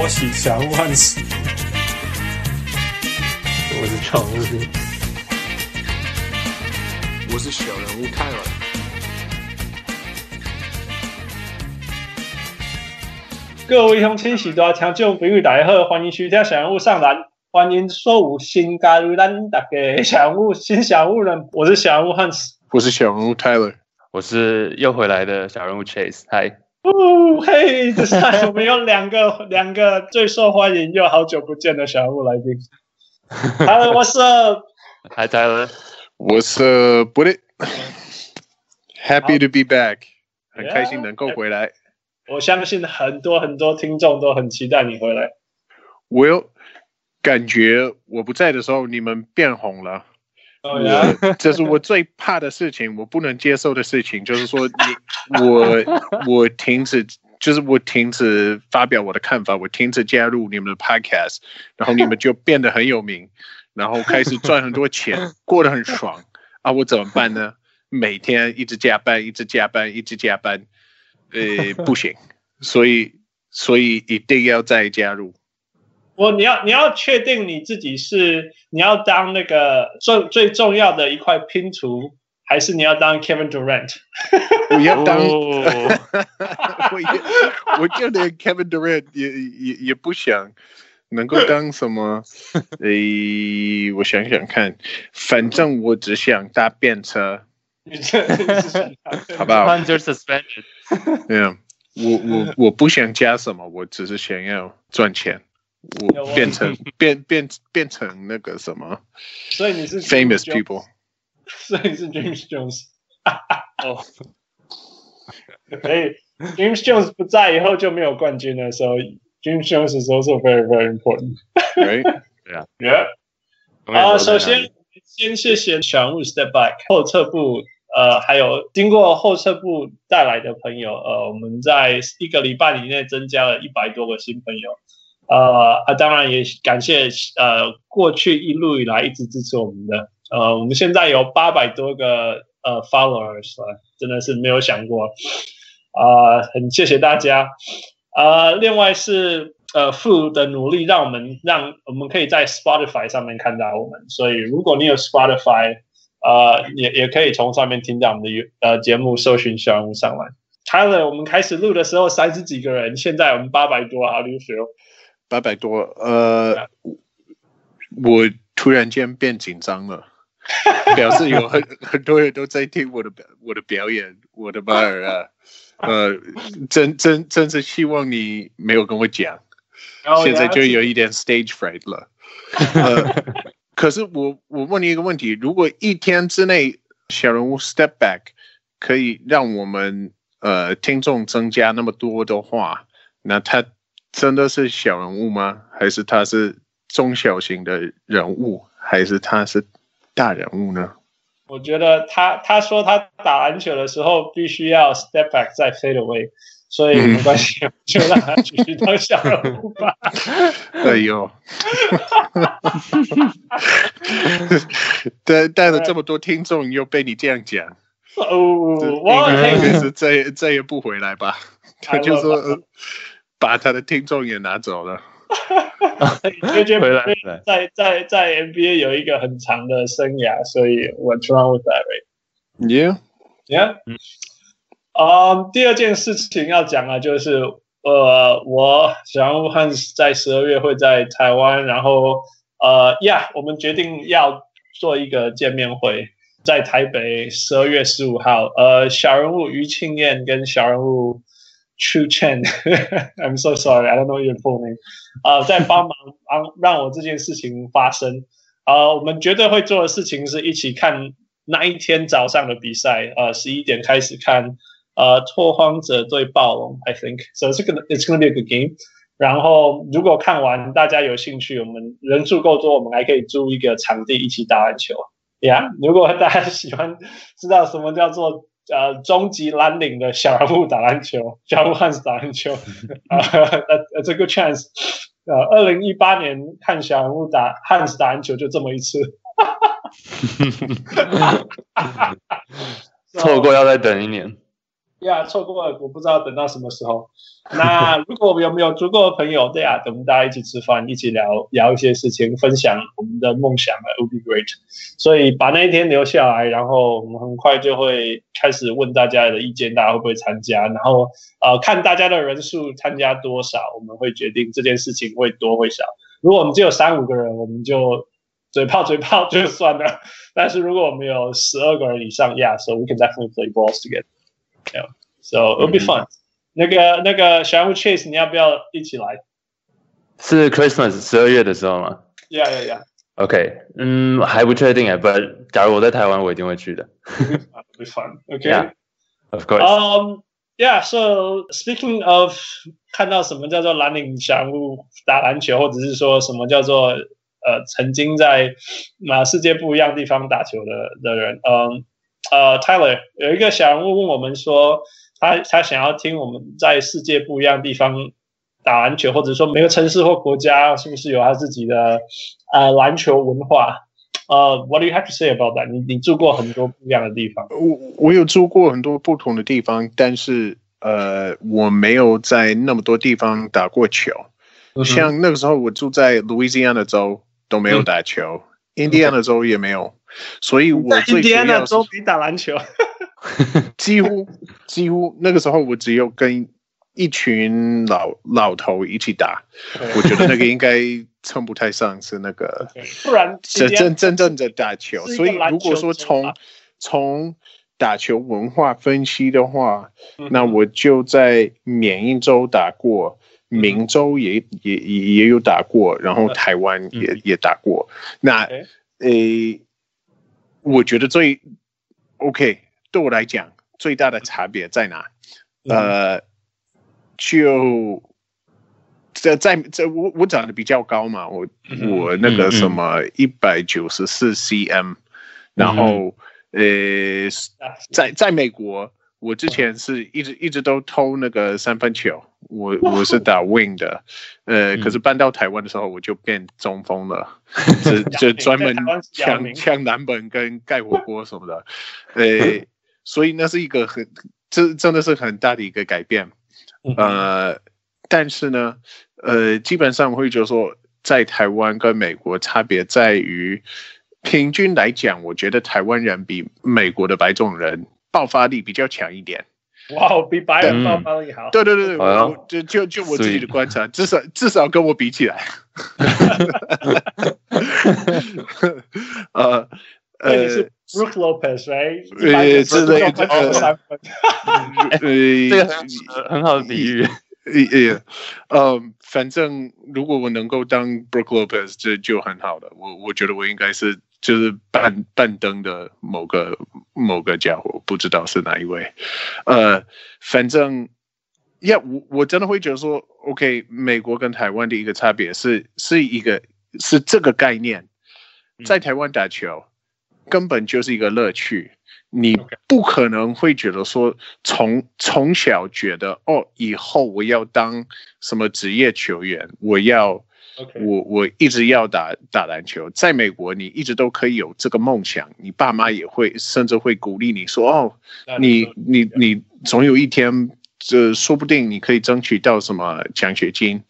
我是小人物汉斯，我是常务，我是小人物泰尔。各位乡亲喜多听众朋友大家好，欢迎收听小人物上篮，欢迎所有新加入咱大家小人物新小人物人，我是小人物汉斯，我是小人物泰勒，我是又回来的小人物 Chase，嗨。哦，嘿，这是我们有两个 两个最受欢迎又好久不见的小物来宾。Hello，What's up？Hi Tyler，What's up？Buddy，Happy to be back，很开心能够回来。我相信很多很多听众都很期待你回来。我有感觉我不在的时候，你们变红了。Oh, yeah? 我这是我最怕的事情，我不能接受的事情，就是说你我 我停止，就是我停止发表我的看法，我停止加入你们的 podcast，然后你们就变得很有名，然后开始赚很多钱，过得很爽啊！我怎么办呢？每天一直加班，一直加班，一直加班，呃，不行，所以所以一定要再加入。我你要你要确定你自己是你要当那个最最重要的一块拼图，还是你要当 Kevin Durant？我要当，我也我就连 Kevin Durant 也也也不想能够当什么。诶，我想想看，反正我只想搭便车，好不好？Under suspension。对啊，我我我不想加什么，我只是想要赚钱。我变成变变变成那个什么？所以你是 famous people，所以你是 James Jones。哦，所以，James Jones 不在以后就没有冠军的时候，James Jones is also very very important。对，对啊，Yeah。啊，首先先谢谢小人物 Step Back 后撤步，呃，还有经过后撤步带来的朋友，呃，我们在一个礼拜以内增加了一百多个新朋友。呃啊，当然也感谢呃过去一路以来一直支持我们的呃，我们现在有八百多个呃 followers，真的是没有想过啊、很谢谢大家啊、另外是呃 Fu 的努力，让我们让我们可以在 Spotify 上面看到我们，所以如果你有 Spotify，呃，也也可以从上面听到我们的呃节目，搜寻小人物上来。Tyler，我们开始录的时候三十几个人，现在我们八百多，How do you feel？八百多，呃，我突然间变紧张了，表示有很 很多人都在听我的表我的表演，我的妈儿啊，呃，真真真是希望你没有跟我讲，现在就有一点 stage fright 了，呃，可是我我问你一个问题，如果一天之内小人物 step back 可以让我们呃听众增加那么多的话，那他。真的是小人物吗？还是他是中小型的人物？还是他是大人物呢？我觉得他他说他打篮球的时候必须要 step back 再 fade away，所以没关系，嗯、就让他继续当小人物吧。哎呦，带带了这么多听众，又被你这样讲，哦，我应该是再再也不回来吧？他就说。把他的听众也拿走了。回来，在在在 NBA 有一个很长的生涯，所以 What's wrong with that? Yeah, yeah. 嗯，第二件事情要讲啊，就是呃，我小人物汉斯在十二月会在台湾，然后呃，Yeah，我们决定要做一个见面会，在台北十二月十五号。呃，小人物余庆燕跟小人物。True Chen，I'm so sorry, I don't know your full name。啊，在帮忙帮让我这件事情发生。啊，我们绝对会做的事情是一起看那一天早上的比赛。呃，十一点开始看，呃，拓荒者对暴龙，I think。So it's gonna it's gonna be a good game。然后如果看完大家有兴趣，我们人数够多，我们还可以租一个场地一起打篮球。Yeah，如果大家喜欢知道什么叫做。呃，终极蓝领的小人物打篮球，小人物汉斯打篮球，啊、呃，这个 chance，呃，二零一八年看小人物打汉斯打篮球就这么一次，错过要再等一年。呀，错过了，我不知道等到什么时候。那如果我们有没有足够的朋友，对啊，等我们大家一起吃饭，一起聊聊一些事情，分享我们的梦想啊，would be great。所以把那一天留下来，然后我们很快就会开始问大家的意见，大家会不会参加？然后呃，看大家的人数参加多少，我们会决定这件事情会多会少。如果我们只有三五个人，我们就嘴炮嘴炮就算了。但是如果我们有十二个人以上，Yeah，so we can definitely play balls together。Yeah, so it'll be fun. 那个那个小人物 Chase，你要不要一起来？是 Christmas 十二月的时候吗？Yeah, yeah, yeah. OK，嗯，还不确定哎，But 假如我在台湾，我一定会去的。It'll be fun. OK, yeah, of course. Um, yeah. So speaking of，看到什么叫做蓝领小人物打篮球，或者是说什么叫做呃曾经在啊世界不一样的地方打球的的人，嗯。 呃、uh,，Tyler 有一个小人物问我们说，他他想要听我们在世界不一样的地方打篮球，或者说每个城市或国家是不是有他自己的呃篮球文化？呃、uh,，What do you have to say about that？你你住过很多不一样的地方？我我有住过很多不同的地方，但是呃，我没有在那么多地方打过球。嗯、像那个时候我住在 Louisiana 州都没有打球，嗯、印第安纳州也没有。所以我最主要是都比打篮球，几乎几乎那个时候我只有跟一群老老头一起打，我觉得那个应该称不太上是那个，不然 真真真正的打球。所以如果说从从打球文化分析的话，那我就在缅因州打过，明州也也也也有打过，然后台湾也也打过。那诶。我觉得最 OK，对我来讲最大的差别在哪？嗯、呃，就在在在我我长得比较高嘛，我、嗯、我那个什么一百九十四 cm，然后、嗯、呃，在在美国。我之前是一直一直都偷那个三分球，我我是打 wing 的，呃，可是搬到台湾的时候我就变中锋了，就就专门抢抢篮板跟盖火锅什么的，呃，所以那是一个很这真的是很大的一个改变，呃，但是呢，呃，基本上我会觉得说，在台湾跟美国差别在于，平均来讲，我觉得台湾人比美国的白种人。爆发力比较强一点，哇，比白人爆发力好。对对对对，我就就就我自己的观察，至少至少跟我比起来。呃 呃，你是 Brook Lopez，right？呃，之类的。呃，这个很很好的比喻。呃呃，反正如果我能够当 Brook Lopez，这就很好了。我我觉得我应该是。就是半半灯的某个某个家伙，不知道是哪一位。呃，反正，呀，我我真的会觉得说，OK，美国跟台湾的一个差别是，是一个是这个概念，在台湾打球根本就是一个乐趣，你不可能会觉得说从从小觉得哦，以后我要当什么职业球员，我要。我我一直要打打篮球，在美国你一直都可以有这个梦想，你爸妈也会甚至会鼓励你说哦，你你你总有一天，这说不定你可以争取到什么奖学金，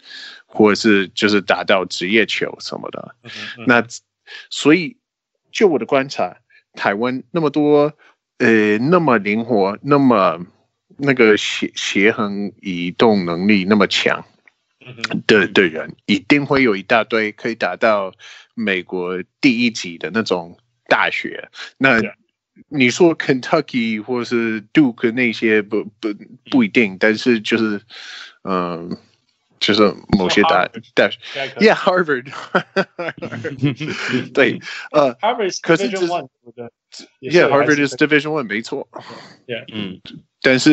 或者是就是打到职业球什么的。那所以就我的观察，台湾那么多呃那么灵活，那么那个协协衡移动能力那么强。的的人一定会有一大堆可以达到美国第一级的那种大学。那你说 Kentucky 或是 Duke 那些不不不一定，但是就是嗯，就是某些大大学，Yeah，Harvard，对，呃，Harvard 可是这是 Yeah，Harvard is Division One，没错。Yeah，嗯，但是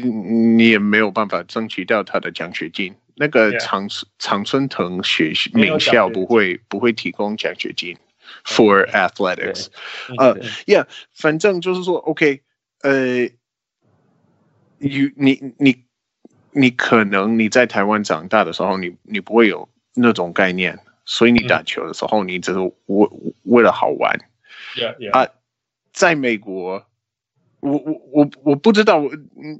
你也没有办法争取到他的奖学金。那个常常春藤学名校不会不会提供奖学金 for athletics，呃，yeah，反正就是说，OK，呃，你你你 你可能你在台湾长大的时候，你你不会有那种概念，所以你打球的时候，你只是为为了好玩，啊，在美国。我我我我不知道，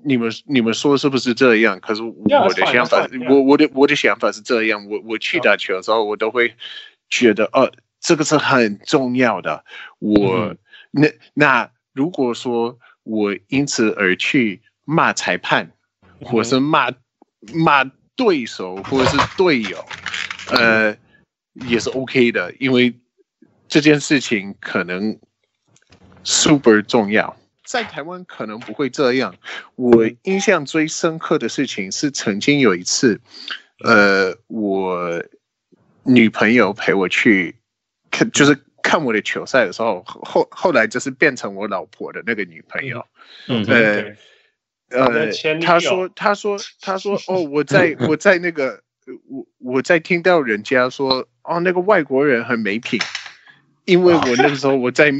你们你们说是不是这样？可是我的想法，我我的我的想法是这样。我我去打球的时候，我都会觉得，哦，这个是很重要的。我那那如果说我因此而去骂裁判，或是骂骂对手，或者是队友，呃，也是 OK 的，因为这件事情可能 super 重要。在台湾可能不会这样。我印象最深刻的事情是，曾经有一次，呃，我女朋友陪我去看，就是看我的球赛的时候，后后来就是变成我老婆的那个女朋友。嗯，呃，呃，他说，他说，他说，哦，我 在我在那个，我我在听到人家说，哦，那个外国人很没品。因为我那个时候我在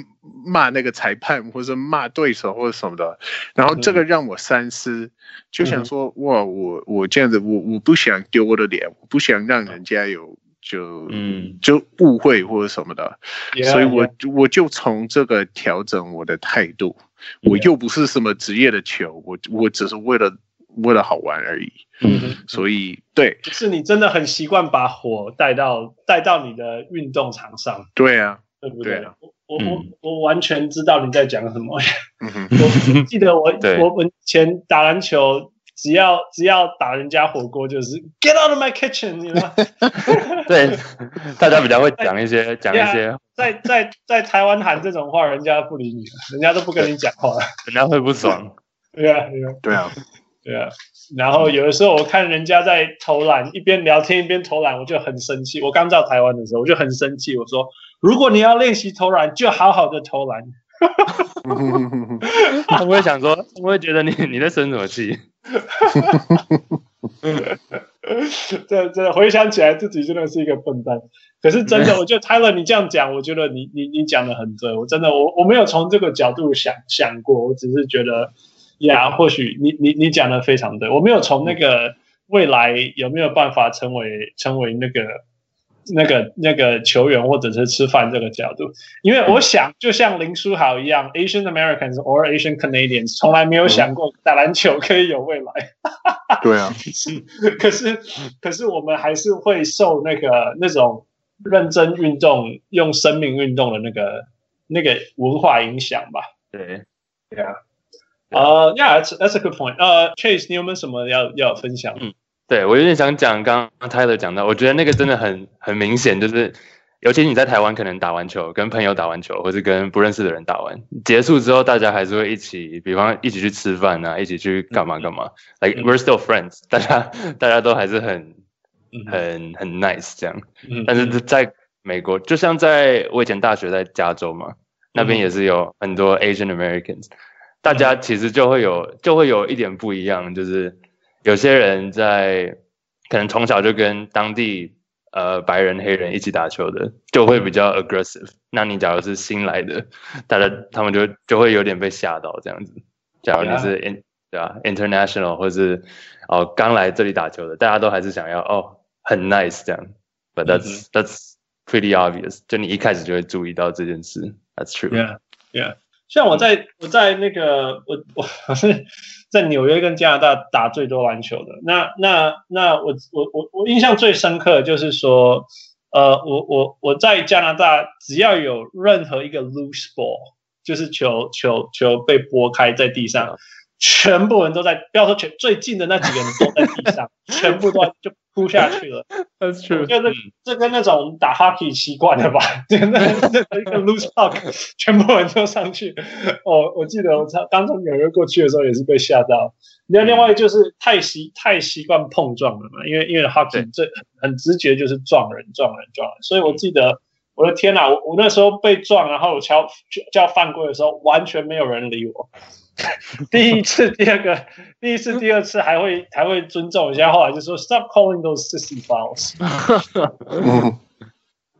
骂那个裁判，或者骂对手或者什么的，然后这个让我三思，就想说哇，我我这样子，我我不想丢我的脸，我不想让人家有就嗯。就误会或者什么的，所以我我就从这个调整我的态度，我又不是什么职业的球，我我只是为了为了好玩而已，嗯，所以对，就是你真的很习惯把火带到带到你的运动场上，对啊。对不对？对我我我我完全知道你在讲什么。我记得我我我以前打篮球，只要只要打人家火锅，就是 Get out of my kitchen，你知道吗？对，大家比较会讲一些 讲一些。在在在台湾喊这种话，人家不理你了，人家都不跟你讲话，人家会不爽。对啊，对啊，对啊。然后有的时候我看人家在投篮，一边聊天一边投篮，我就很生气。我刚到台湾的时候，我就很生气，我说。如果你要练习投篮，就好好的投篮。他们会想说，我会觉得你你在生什么气？这这回想起来，自己真的是一个笨蛋。可是真的，我觉得 Tyler，你这样讲，我觉得你你你讲的很对。我真的，我我没有从这个角度想想过，我只是觉得，呀，或许你你你讲的非常对。我没有从那个未来有没有办法成为成为那个。那个那个球员或者是吃饭这个角度，因为我想就像林书豪一样，Asian Americans or Asian Canadians 从来没有想过打篮球可以有未来。对啊，可是可是我们还是会受那个那种认真运动、用生命运动的那个那个文化影响吧。对，对啊。呃，Yeah，that's that's a good point。呃，Chase，你有没有什么要要分享？嗯对，我有点想讲，刚刚 Tyler 讲到，我觉得那个真的很很明显，就是尤其你在台湾，可能打完球，跟朋友打完球，或是跟不认识的人打完，结束之后，大家还是会一起，比方一起去吃饭啊，一起去干嘛干嘛，like we're still friends，大家大家都还是很很很 nice 这样。但是在美国，就像在我以前大学在加州嘛，那边也是有很多 Asian Americans，大家其实就会有就会有一点不一样，就是。有些人在可能从小就跟当地呃白人黑人一起打球的，就会比较 aggressive。那你假如是新来的，大家他们就就会有点被吓到这样子。假如你是 in 对吧 international 或是哦刚来这里打球的，大家都还是想要哦很 nice 这样。But that's that's pretty obvious。就你一开始就会注意到这件事。That's true。Yeah, yeah. 像我在我在那个我我是。在纽约跟加拿大打最多篮球的，那那那我我我我印象最深刻的就是说，呃，我我我在加拿大只要有任何一个 loose ball，就是球球球被拨开在地上。全部人都在，不要说全最近的那几个人都在地上，全部都就扑下去了。That's true。就是这跟那种打 hockey 习惯了吧？就那那一个 loose puck，全部人都上去。哦，我记得我刚从纽约过去的时候也是被吓到。那另外就是太习太习惯碰撞了嘛，因为因为 hockey 最很直觉就是撞人撞人撞人，所以我记得我的天哪，我我那时候被撞，然后我叫叫犯规的时候，完全没有人理我。第一次、第二个、第一次、第二次还会还会尊重一下，后来就说 Stop calling those sissy fouls。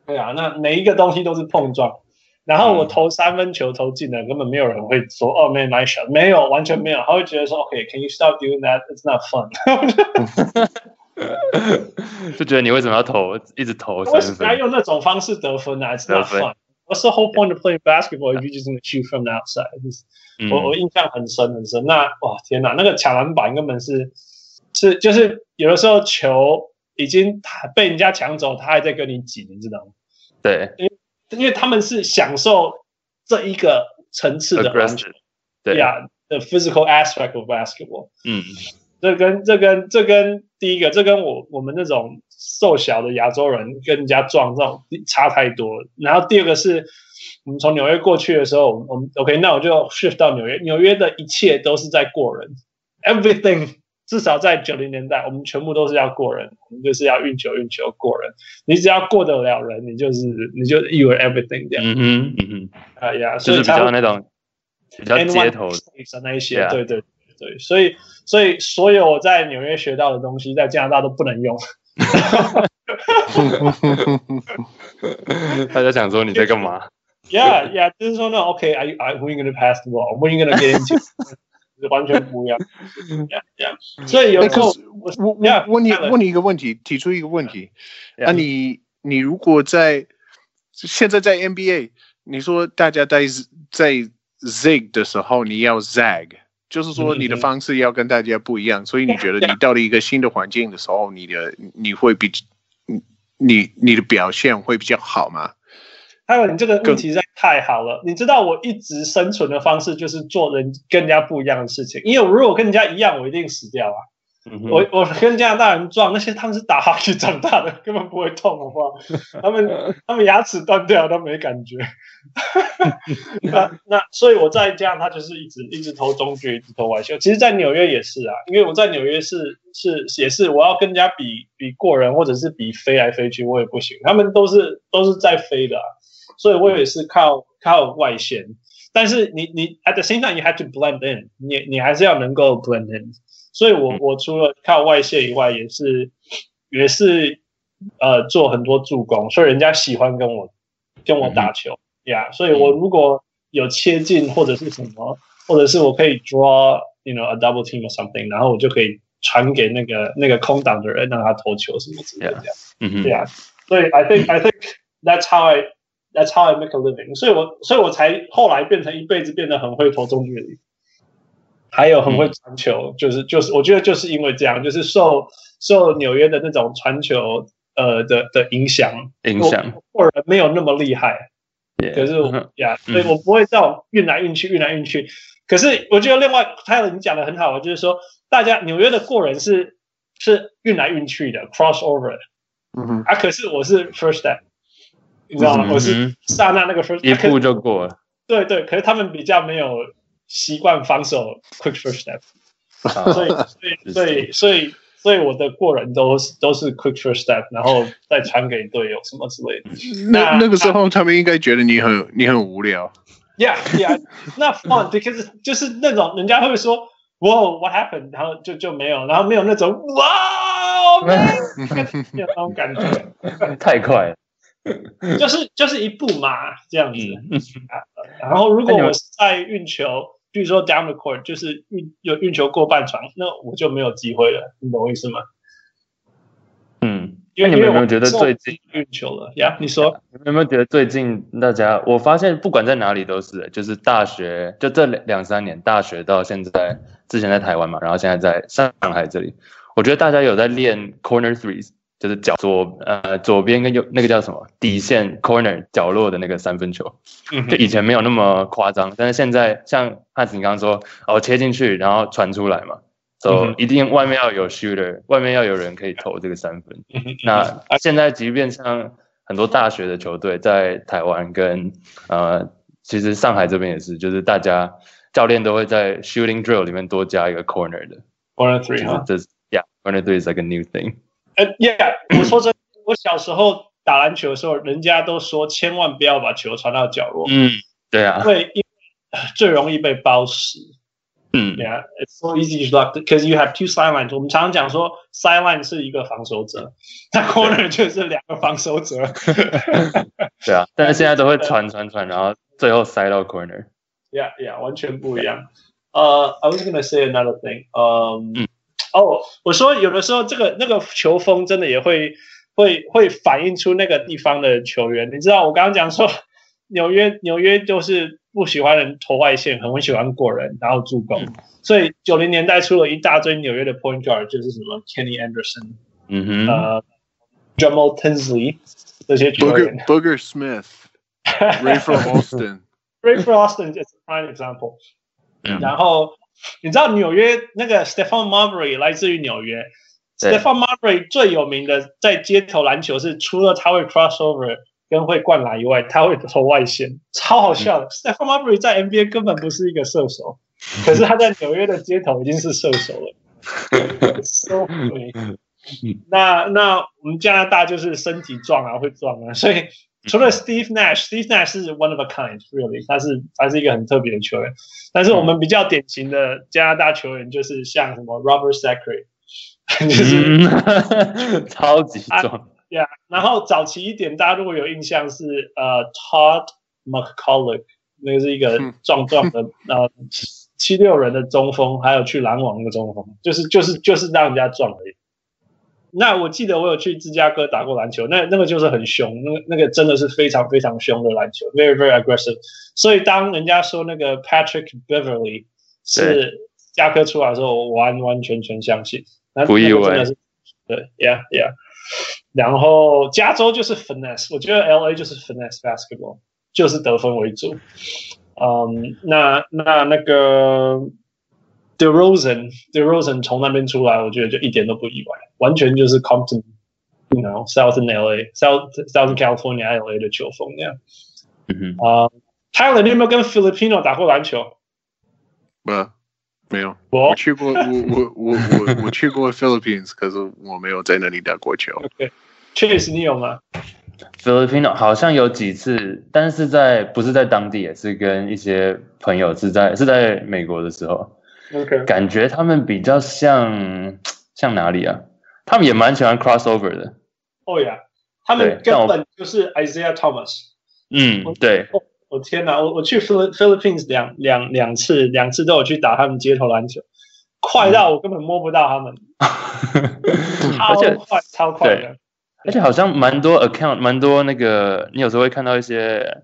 对啊，那每一个东西都是碰撞。然后我投三分球投进了，根本没有人会说哦，man nice shot，没有，完全没有。他会觉得说，OK，can you stop doing that？It's not fun。就觉得你为什么要投，一直投三分？我用那种方式得分啊，It's not fun。What's the whole point of playing basketball if you just gonna shoot from the outside？我我印象很深很深。那哇天哪，那个抢篮板根本是是就是有的时候球已经被人家抢走，他还在跟你挤，你知道吗？对，因为因为他们是享受这一个层次的篮球，对呀，the physical aspect of basketball。嗯，这跟这跟这跟第一个，这跟我我们那种瘦小的亚洲人跟人家撞这种差太多了。然后第二个是。我们从纽约过去的时候，我们 OK，那我就 shift 到纽约。纽约的一切都是在过人，everything，至少在九零年代，我们全部都是要过人，我们就是要运球运球过人。你只要过得了人，你就是你就 you are everything 这样。嗯嗯嗯嗯，啊呀，就是比较那种比较街头的那一些，对对对，所以所以所有我在纽约学到的东西，在加拿大都不能用。大家想说你在干嘛？Yeah, yeah，就是说呢，OK，I, I, you gonna pass the ball? You gonna get into？完全不一样。Yeah, yeah。所以有时候我我我问你问你一个问题，提出一个问题。那你你如果在现在在 NBA，你说大家在在 zig 的时候，你要 zag，就是说你的方式要跟大家不一样。所以你觉得你到了一个新的环境的时候，你的你会比你你的表现会比较好吗？还有你这个问题实在太好了，你知道我一直生存的方式就是做人跟人家不一样的事情，因为我如果跟人家一样，我一定死掉啊。嗯、我我跟加拿大人撞，那些他们是打哈欠长大的，根本不会痛，好不好？他们他们牙齿断掉都没感觉。那那所以我在加拿大就是一直一直投中距，一直投外线。其实，在纽约也是啊，因为我在纽约是是也是我要跟人家比比过人，或者是比飞来飞去，我也不行。他们都是都是在飞的、啊。所以我也是靠靠外线，但是你你 at the same time you have to blend in，你你还是要能够 blend in。所以我我除了靠外线以外，也是也是呃做很多助攻，所以人家喜欢跟我跟我打球呀。所以我如果有切进或者是什么，或者是我可以 draw you know a double team or something，然后我就可以传给那个那个空档的人，让他投球什么之类的。嗯哼，对呀。所以 I think I think that's how I That's how I make a living，所以我所以我才后来变成一辈子变得很会投中距离，还有很会传球，嗯、就是就是我觉得就是因为这样，就是受受纽约的那种传球呃的的影响，影响。或者没有那么厉害。可是呀，所以我不会这种运来运去运来运去。可是我觉得另外还有你讲的很好，就是说大家纽约的过人是是运来运去的 crossover，嗯哼。啊，可是我是 first step。你知道吗？嗯、我是刹那那个 first 一步就过了。对对，可是他们比较没有习惯防守 quick first step，所以所以所以所以所以我的过人都是都是 quick first step，然后再传给队友什么之类的。那那，那个时候他们应该觉得你很你很无聊。Yeah yeah，那 fun，because 就是那种人家会说哇 what happened，然后就就没有，然后没有那种哇，没有 那种感觉，太快了。就是就是一步嘛，这样子。然后如果我是在运球，比如说 down the court，就是运有运球过半场，那我就没有机会了。你懂我意思吗？嗯，因为你们有没有觉得最近运球了呀？你说你们有没有觉得最近大家？我发现不管在哪里都是，就是大学就这两两三年，大学到现在，之前在台湾嘛，然后现在在上海这里，我觉得大家有在练 corner threes。就是角左呃左边跟右那个叫什么底线 corner 角落的那个三分球，就以前没有那么夸张，但是现在像汉斯你刚刚说哦切进去然后传出来嘛，所以一定外面要有 shooter，外面要有人可以投这个三分。那现在即便像很多大学的球队在台湾跟呃其实上海这边也是，就是大家教练都会在 shooting drill 里面多加一个 corner 的 corner three，就是 yeah corner three is like a new thing。呃、uh,，Yeah，我说真，我小时候打篮球的时候，人家都说千万不要把球传到角落。嗯，对啊，因为最容易被包死。嗯，Yeah，it's so easy to block because you have two sidelines。我们常常讲说，sideline 是一个防守者，那 corner 就是两个防守者。对啊，但是现在都会传传传，然后最后塞到 corner。Yeah，Yeah，完全不一样。呃、uh,，I was gonna say another thing。Um, 嗯。哦、oh,，我说有的时候这个那个球风真的也会会会反映出那个地方的球员。你知道我刚刚讲说纽约纽约就是不喜欢人投外线，很喜欢过人，然后助攻。嗯、所以九零年代出了一大堆纽约的 point guard，就是什么 Kenny Anderson，嗯哼，呃，Jamal Tinsley 这些球员 Booger Smith，Rayford Austin，Rayford Austin is a prime example。嗯、然后你知道纽约那个 Stephon Marbury 来自于纽约，Stephon Marbury 最有名的在街头篮球是除了他会 crossover。跟会灌篮以外，他会投外线，超好笑的。嗯、Stephon Marbury 在 NBA 根本不是一个射手，可是他在纽约的街头已经是射手了。so funny。那那我们加拿大就是身体壮啊，会壮啊，所以除了 Steve Nash，Steve Nash 是 one of a kind，really，他是他是一个很特别的球员。但是我们比较典型的加拿大球员就是像什么 Robert Sacre，就是、嗯、超级壮。Yeah，然后早期一点，大家如果有印象是呃、uh,，Todd McCulloch，那个是一个壮壮的呃七六人的中锋，还有去篮网的中锋，就是就是就是让人家撞而已。那我记得我有去芝加哥打过篮球，那那个就是很凶，那个那个真的是非常非常凶的篮球，very very aggressive。所以当人家说那个 Patrick Beverly 是加科出来的时候，我完完全全相信，不意外。对，Yeah Yeah。然后加州就是 finesse，我觉得 L A 就是 finesse basketball，就是得分为主。嗯，那那那个 DeRozan，DeRozan 从那边出来，我觉得就一点都不意外，完全就是 Compton，you know，Southern L A，South Southern California L A 的球风那样。嗯哼。啊，Tyler，你有没有跟 Filipino 打过篮球？没，没有。我去过，我我我我我去过 Philippines，可是我没有在那里打过球。Okay. 确实，你有吗？Filipino 好像有几次，但是在不是在当地，也是跟一些朋友是在是在美国的时候。OK，感觉他们比较像 像哪里啊？他们也蛮喜欢 crossover 的。哦呀，他们根本就是 Isaiah Thomas。嗯，对。我、哦、天哪，我我去 Philippines 两两两次，两次都有去打他们街头篮球，快到我根本摸不到他们，嗯、超 快超快的。而且好像蛮多 account，蛮多那个，你有时候会看到一些，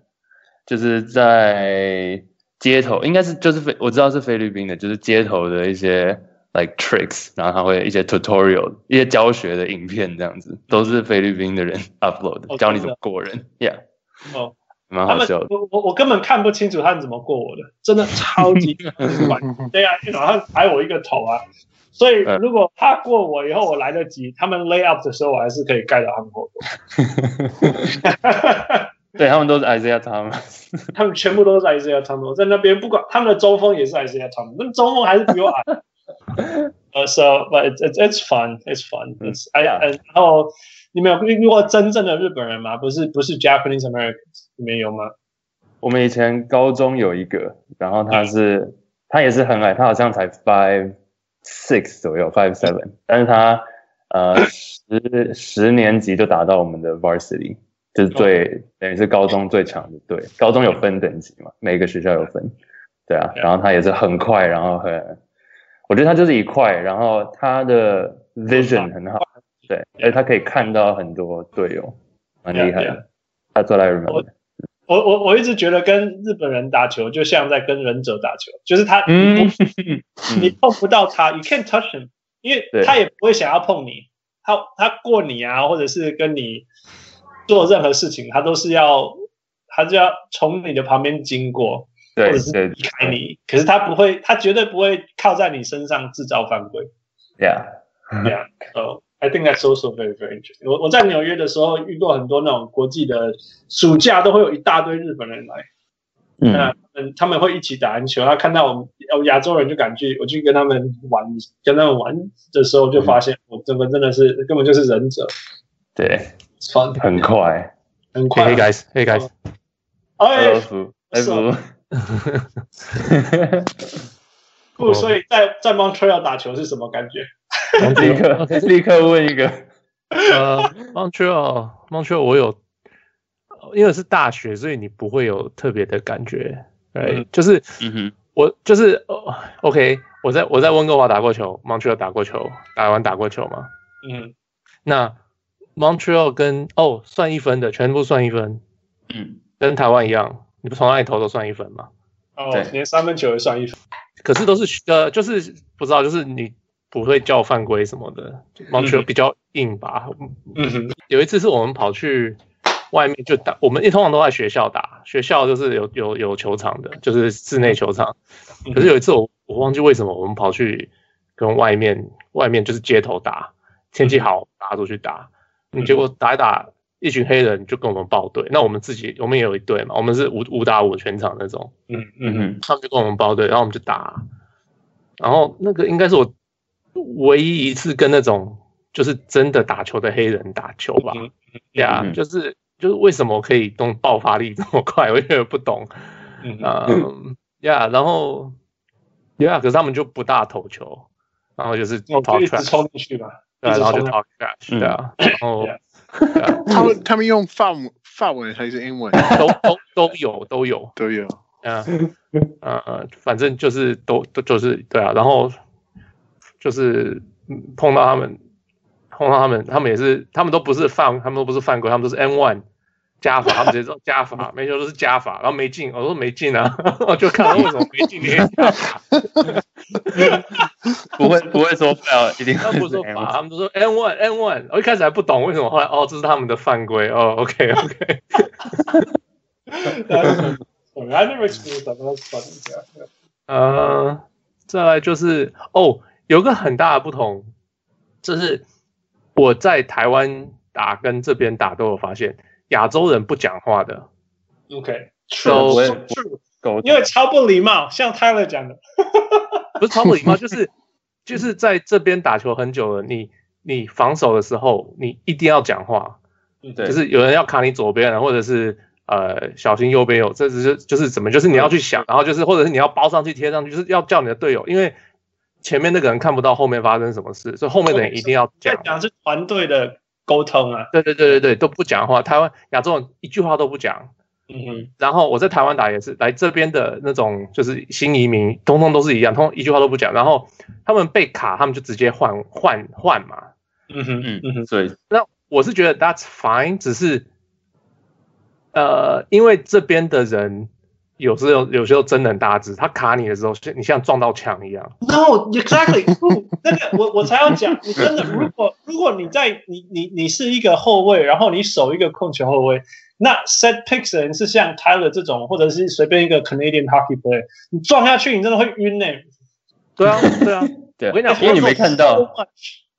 就是在街头，应该是就是菲，我知道是菲律宾的，就是街头的一些 like tricks，然后他会一些 tutorial，一些教学的影片这样子，都是菲律宾的人 upload 的，教你怎么过人，yeah，哦，蛮好笑的。我我我根本看不清楚他们怎么过我的，真的超级 短，对啊，然后还我一个头啊。所以，如果他过我以后，我来得及，他们 lay up 的时候，我还是可以盖到他们后头。对，他们都是 Isaiah Thomas，他们全部都是 Isaiah Thomas，在那边不管他们的中锋也是 Isaiah Thomas，那中锋还是比我矮。呃、uh,，so but it's it's fun, it's fun. It's 哎呀，然后你们有遇过真正的日本人吗？不是不是 Japanese Americans，你们有吗？我们以前高中有一个，然后他是、嗯、他也是很矮，他好像才 five。Six 左右，five seven，但是他呃十十年级就打到我们的 varsity，就是最、oh. 等于是高中最强的队。高中有分等级嘛，每个学校有分，对啊。然后他也是很快，然后很，我觉得他就是一块，然后他的 vision 很好，对，而且他可以看到很多队友，蛮厉害的。他做来日本。我我我一直觉得跟日本人打球就像在跟忍者打球，就是他，嗯、你碰不到他、嗯、，you can't touch him，因为他也不会想要碰你，他他过你啊，或者是跟你做任何事情，他都是要，他就要从你的旁边经过，或者是离开你，可是他不会，他绝对不会靠在你身上制造犯规。Yeah，yeah，哦。I think that's also very very interesting. 我我在纽约的时候遇过很多那种国际的暑假都会有一大堆日本人来，嗯，那嗯他们会一起打篮球，然后看到我们亚洲人就敢去，我去跟他们玩，跟他们玩的时候就发现我这个真的是根本就是忍者，对，很快，很快，Hey guys，Hey guys，哎，哎不，不，所以在在 Montreal 打球是什么感觉？立刻立刻问一个，呃，Montreal，Montreal，我有，因为是大学，所以你不会有特别的感觉，对、嗯，就是，嗯哼，我就是，OK，我在我在温哥华打过球，Montreal 打过球，打完打过球嘛，嗯，那 Montreal 跟哦算一分的，全部算一分，嗯，跟台湾一样，你不从哪里投都算一分嘛。哦，连三分球也算一分。可是都是呃，就是不知道，就是你不会叫犯规什么的，Montreal 比较硬吧。嗯哼。有一次是我们跑去外面就打，我们一通常都在学校打，学校就是有有有球场的，就是室内球场。可是有一次我我忘记为什么我们跑去跟外面外面就是街头打，天气好，大家都去打，你结果打一打。一群黑人就跟我们报队，那我们自己我们也有一队嘛，我们是五五打五全场那种，嗯嗯。嗯，他们就跟我们报队，然后我们就打，然后那个应该是我唯一一次跟那种就是真的打球的黑人打球吧，呀、嗯，就是就是为什么可以动爆发力这么快，我也不懂，嗯呀，然后呀，可是他们就不大投球，然后就是跑出来冲进去嘛，对，然后就 talk trash，对啊，然后。他们他们用法文法文还是英文？都都都有都有都有。嗯嗯，反正就是都都就是对啊，然后就是碰到他们，碰到他们，他们也是，他们都不是犯，他们都不是犯规，他们都是 N one 加法，他们直接说加法，没球都是加法，然后没进，我说没进啊，我就看为什么没进，你加法。不会不会说不要，一定他们不说法，他们都说 N one N one。我一开始还不懂为什么，后来哦，这是他们的犯规哦。OK OK。I never experienced that. That's funny. 呃，再来就是哦，有个很大的不同，就是我在台湾打跟这边打都有发现，亚洲人不讲话的。OK，都因为超不礼貌，像 Tyler 讲的。不是超不礼貌，就是 就是在这边打球很久了，你你防守的时候，你一定要讲话，对，就是有人要卡你左边，或者是呃小心右边有，这只是就是怎么，就是你要去想，然后就是或者是你要包上去贴上去，就是要叫你的队友，因为前面那个人看不到后面发生什么事，所以后面的人一定要讲。讲是团队的沟通啊，对对对对对，都不讲话，台湾亚洲人一句话都不讲。嗯哼，然后我在台湾打也是，来这边的那种就是新移民，通通都是一样，通通一句话都不讲。然后他们被卡，他们就直接换换换嘛。嗯哼嗯嗯哼，所以那我是觉得 that's fine，只是呃，因为这边的人有时候有时候真的很大只，他卡你的时候，你像撞到墙一样。No, exactly，那个我我才要讲，你真的如果如果你在你你你是一个后卫，然后你守一个控球后卫。那 set picks 人是像 Tyler 这种，或者是随便一个 Canadian hockey player，你撞下去，你真的会晕呢、欸。对啊，对啊，对。我跟你讲，因为你没看到。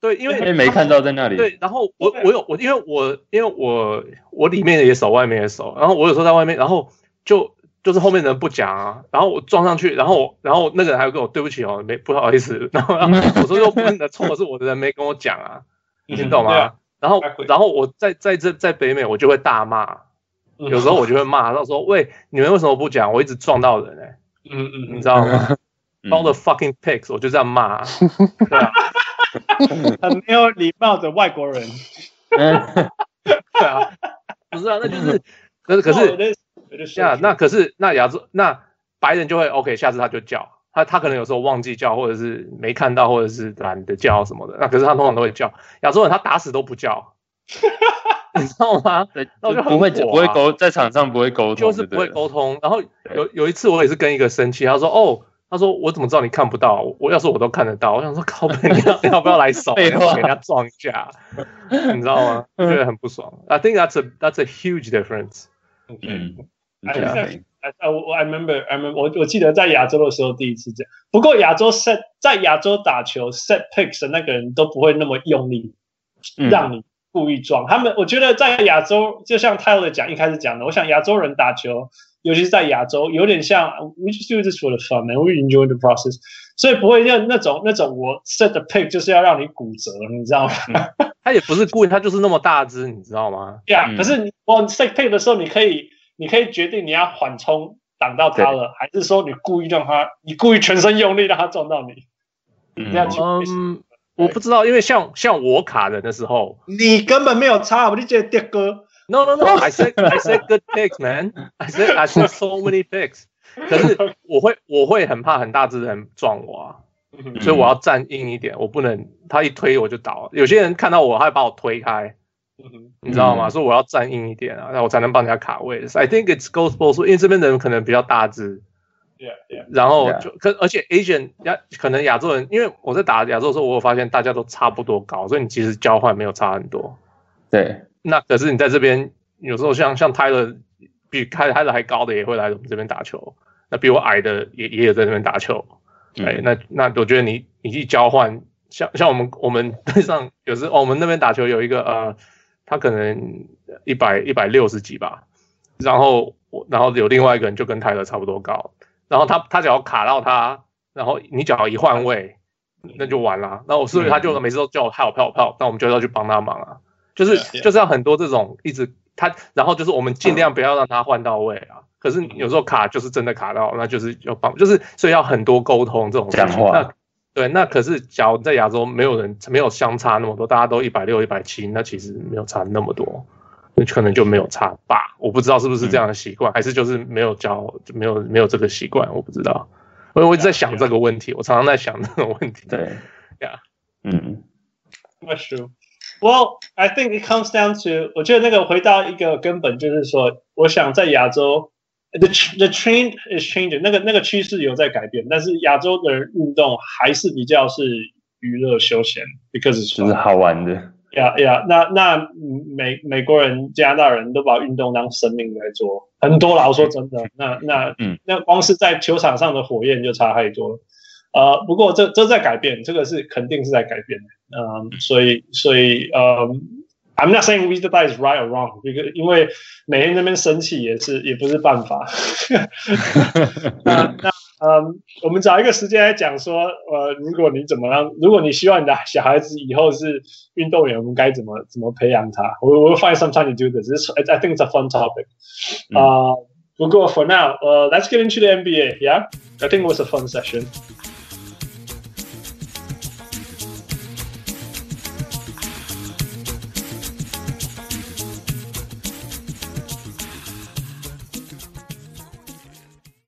对，因为因为没看到在那里。对，然后我我有我，因为我因为我我里面也守，外面也守，然后我有时候在外面，然后就就是后面的人不讲啊，然后我撞上去，然后然后那个人还有跟我对不起哦，没不好意思，然后 我说又不是你的错，是我的人没跟我讲啊，你听懂吗？啊、然后然后我在在这在北美，我就会大骂。有时候我就会骂，他说：“喂，你们为什么不讲？我一直撞到人哎、欸，嗯嗯，你知道吗？All the fucking pigs，我就这样骂，对啊，很没有礼貌的外国人，对啊，不是啊，那就是，可是可是，下那可是那亚洲那白人就会 OK，下次他就叫他，他可能有时候忘记叫，或者是没看到，或者是懒得叫什么的，那可是他通常都会叫。亚洲人他打死都不叫。”你知道吗？对，那我就不会不会沟在场上不会沟通，就是不会沟通。然后有有一次我也是跟一个生气，他说：“哦，他说我怎么知道你看不到？我要是我都看得到。”我想说：“靠北，你要要不要来守？给人家撞一下，你知道吗？觉得很不爽。I think that's a that's a huge difference。嗯，I I 我 I remember I remember 我我记得在亚洲的时候第一次这样。不过亚洲 set 在亚洲打球 set picks 的那个人都不会那么用力，让你。故意撞他们，我觉得在亚洲，就像 Tyler 讲一开始讲的，我想亚洲人打球，尤其是在亚洲，有点像 We just do this for the fun and we enjoy the process，所以不会像那种那种我 set the pick 就是要让你骨折，你知道吗？嗯、他也不是故意，他就是那么大只，你知道吗？对啊，可是你我 set pick 的时候，你可以你可以决定你要缓冲挡到他了，还是说你故意让他，你故意全身用力让他撞到你？嗯。这样去我不知道，因为像像我卡人的时候，你根本没有差，我就觉得跌哥。No no no，I said I said good picks, man. I said I said so many picks。可是我会我会很怕很大只人撞我啊，所以我要站硬一点，我不能他一推我就倒。有些人看到我，他会把我推开，你知道吗？说我要站硬一点啊，那我才能帮人家卡位。I think it's goes both，因为这边的人可能比较大只。Yeah, yeah. 然后就可，而且 Asian 亚可能亚洲人，因为我在打亚洲的时候，我有发现大家都差不多高，所以你其实交换没有差很多。对。那可是你在这边有时候像像 Tyler 比 Tyler 还高的也会来我们这边打球，那比我矮的也也有在这边打球。嗯、哎，那那我觉得你你去交换，像像我们我们队上有时候、哦、我们那边打球有一个呃，他可能一百一百六十几吧，然后我然后有另外一个人就跟 Tyler 差不多高。然后他他只要卡到他，然后你只要一换位，那就完了。那我所以他就每次都叫我 help help help，那我们就要去帮他忙啊。就是就是要很多这种一直他，然后就是我们尽量不要让他换到位啊。可是有时候卡就是真的卡到，那就是要帮，就是所以要很多沟通这种。讲话。那对，那可是假如在亚洲没有人没有相差那么多，大家都一百六一百七，那其实没有差那么多。可能就没有差吧，我不知道是不是这样的习惯，还是就是没有教，没有没有这个习惯，我不知道。因为我一直在想这个问题.我常常在想这个问题。对，Yeah，嗯，That's true. Well, I think it comes down to，我觉得那个回到一个根本，就是说，我想在亚洲，the the trend is changing，那个那个趋势有在改变，但是亚洲的人运动还是比较是娱乐休闲，because 就是好玩的。呀呀，那那美美国人、加拿大人都把运动当生命来做，很多啦。我说真的，那那嗯，那光是在球场上的火焰就差太多了。呃，不过这这在改变，这个是肯定是在改变的。嗯，所以所以呃 ，I'm not saying which side is right or wrong，因为因为每天那边生气也是也不是办法。那那。嗯，我们找一个时间来讲说，呃，如果你怎么样，如果你希望你的小孩子以后是运动员，我们该怎么怎么培养他？我我会 find some time to do this. I think it's a fun topic. 啊、uh, 不过 for now，呃、uh,，let's get into the NBA. Yeah, I think it was a fun session.